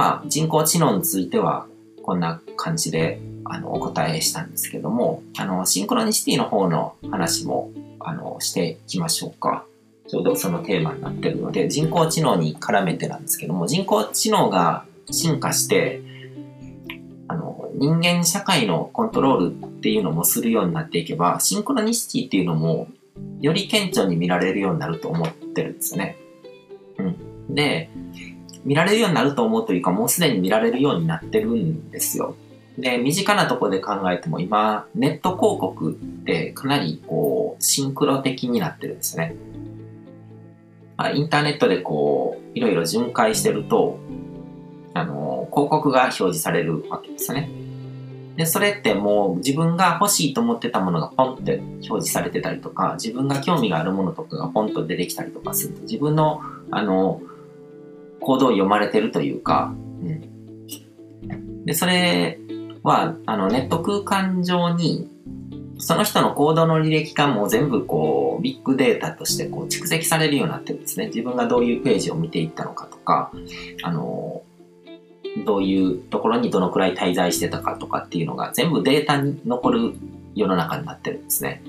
まあ、人工知能については、こんな感じで、あの、お答えしたんですけども、あの、シンクロニシティの方の話も、あの、していきましょうか。ちょうどそのテーマになってるので、人工知能に絡めてなんですけども、人工知能が進化して、あの、人間社会のコントロールっていうのもするようになっていけば、シンクロニシティっていうのも、より顕著に見られるようになると思ってるんですね。うん。で、見られるようになると思うというか、もうすでに見られるようになってるんですよ。で、身近なところで考えても今、ネット広告ってかなりこう、シンクロ的になってるんですね。インターネットでこう、いろいろ巡回してると、あの、広告が表示されるわけですね。で、それってもう自分が欲しいと思ってたものがポンって表示されてたりとか、自分が興味があるものとかがポンと出てきたりとかすると、自分の、あの、行動を読まれてるというか、うん。で、それは、あの、ネット空間上に、その人の行動の履歴がもう全部こう、ビッグデータとしてこう蓄積されるようになってるんですね。自分がどういうページを見ていったのかとか、あの、どういうところにどのくらい滞在してたかとかっていうのが全部データに残る世の中になってるんですね。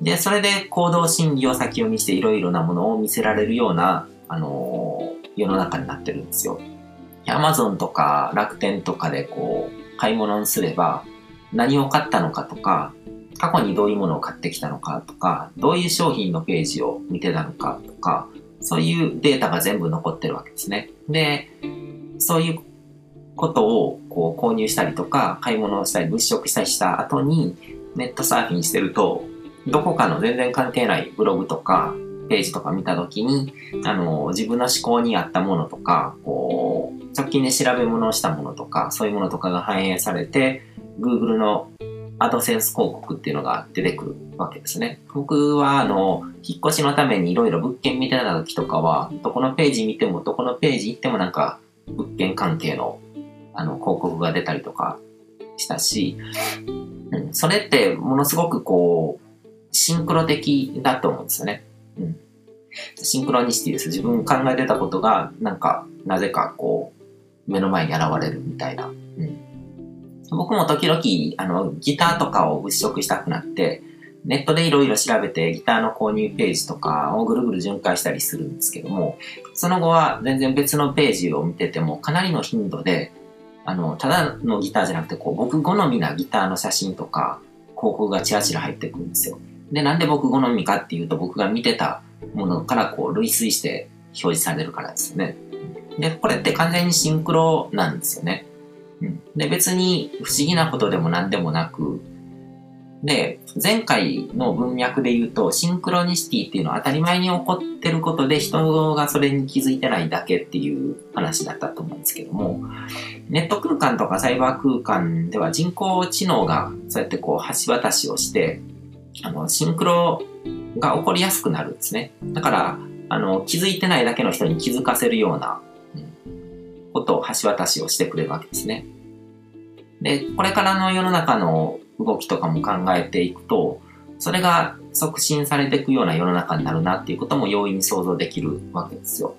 で、それで行動心理を先読みしていろいろなものを見せられるような、あの世の中になってるんですよ。アマゾンとか楽天とかでこう、買い物にすれば、何を買ったのかとか、過去にどういうものを買ってきたのかとか、どういう商品のページを見てたのかとか、そういうデータが全部残ってるわけですね。で、そういうことをこう購入したりとか、買い物をしたり、物色したりした後に、ネットサーフィンしてると、どこかの全然関係ないブログとか、ページとか見たときに、あの、自分の思考に合ったものとか、こう、直近で調べ物をしたものとか、そういうものとかが反映されて、Google のアドセンス広告っていうのが出てくるわけですね。僕は、あの、引っ越しのためにいろいろ物件見てた時とかは、どこのページ見ても、どこのページ行ってもなんか、物件関係の、あの、広告が出たりとかしたし、うん、それってものすごくこう、シンクロ的だと思うんですよね。うん。シンクロニシティです。自分考えてたことが、なんか、なぜかこう、目の前に現れるみたいな。うん。僕も時々、あの、ギターとかを物色したくなって、ネットでいろいろ調べてギターの購入ページとかをぐるぐる巡回したりするんですけども、その後は全然別のページを見ててもかなりの頻度で、あの、ただのギターじゃなくて、こう、僕好みなギターの写真とか、広告がチラチラ入ってくるんですよ。で、なんで僕好みかっていうと、僕が見てたものからこう類推して表示されるからですよね。で、これって完全にシンクロなんですよね。うん、で、別に不思議なことでも何でもなく、で、前回の文脈で言うと、シンクロニシティっていうのは当たり前に起こってることで人がそれに気づいてないだけっていう話だったと思うんですけども、ネット空間とかサイバー空間では人工知能がそうやってこう橋渡しをして、あの、シンクロが起こりやすくなるんですね。だから、あの、気づいてないだけの人に気づかせるような、ことを橋渡しをしてくれるわけですね。で、これからの世の中の動きとかも考えていくと、それが促進されていくような世の中になるなっていうことも容易に想像できるわけですよ。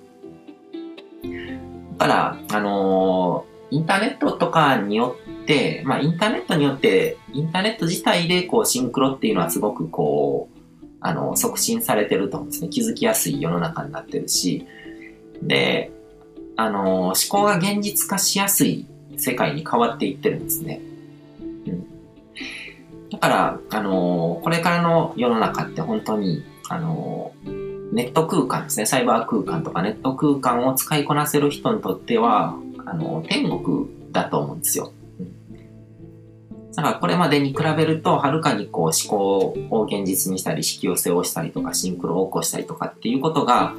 だから、あの、インターネットとかによって、まあ、インターネットによって、インターネット自体でこうシンクロっていうのはすごくこう、あの、促進されてると思うんですね。気づきやすい世の中になってるし、で、あの、思考が現実化しやすい世界に変わっていってるんですね。うん。だから、あの、これからの世の中って本当に、あの、ネット空間ですね。サイバー空間とかネット空間を使いこなせる人にとっては、あの、天国だと思うんですよ。だからこれまでに比べると、はるかにこう思考を現実にしたり、引き寄せをしたりとか、シンクロを起こしたりとかっていうことが、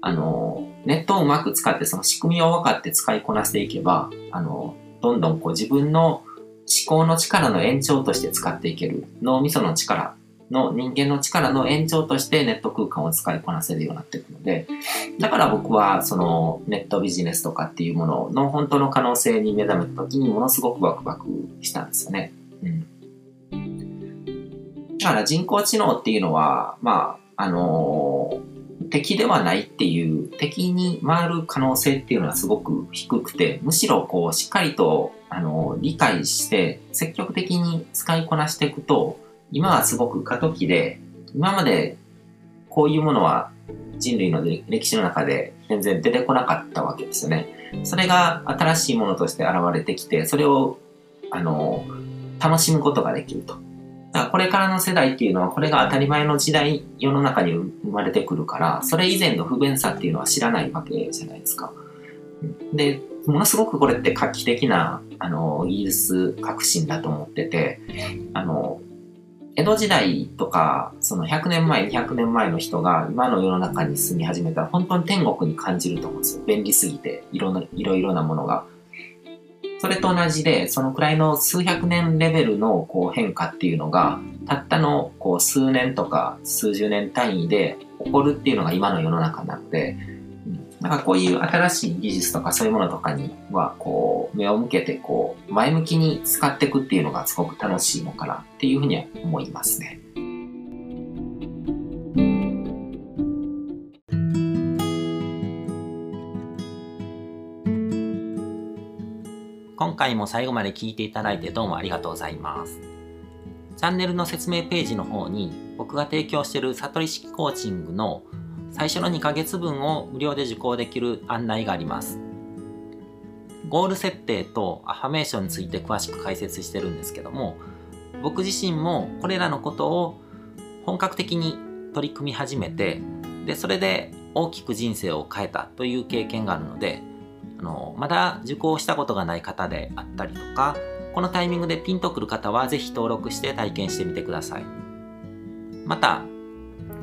あの、ネットをうまく使ってその仕組みを分かって使いこなしていけば、あの、どんどんこう自分の思考の力の延長として使っていける。脳みその力の人間の力の延長としてネット空間を使いこなせるようになっていくので、だから僕はそのネットビジネスとかっていうものの本当の可能性に目覚めた時にものすごくワクワクしたんですよね。うん。だから人工知能っていうのは、まあ、あのー、敵ではないっていう敵に回る可能性っていうのはすごく低くてむしろこうしっかりとあの理解して積極的に使いこなしていくと今はすごく過渡期で今までこういうものは人類の歴史の中で全然出てこなかったわけですよね。それが新しいものとして現れてきてそれをあの楽しむことができると。だからこれからの世代っていうのはこれが当たり前の時代世の中に生まれてくるからそれ以前の不便さっていうのは知らないわけじゃないですか。でものすごくこれって画期的なあの技術革新だと思っててあの江戸時代とかその100年前200年前の人が今の世の中に住み始めたら本当に天国に感じると思うんですよ便利すぎていろんないろいろなものが。それと同じで、そのくらいの数百年レベルのこう変化っていうのが、たったのこう数年とか数十年単位で起こるっていうのが今の世の中なので、なんかこういう新しい技術とかそういうものとかには、こう、目を向けて、こう、前向きに使っていくっていうのがすごく楽しいのかなっていうふうには思いますね。今回も最後まで聞いていただいてどうもありがとうございます。チャンネルの説明ページの方に僕が提供している悟り式コーチングの最初の2ヶ月分を無料で受講できる案内があります。ゴール設定とアファメーションについて詳しく解説してるんですけども、僕自身もこれらのことを本格的に取り組み始めて、で、それで大きく人生を変えたという経験があるので、あのまだ受講したことがない方であったりとかこのタイミングでピンとくる方はぜひ登録して体験してみてくださいまた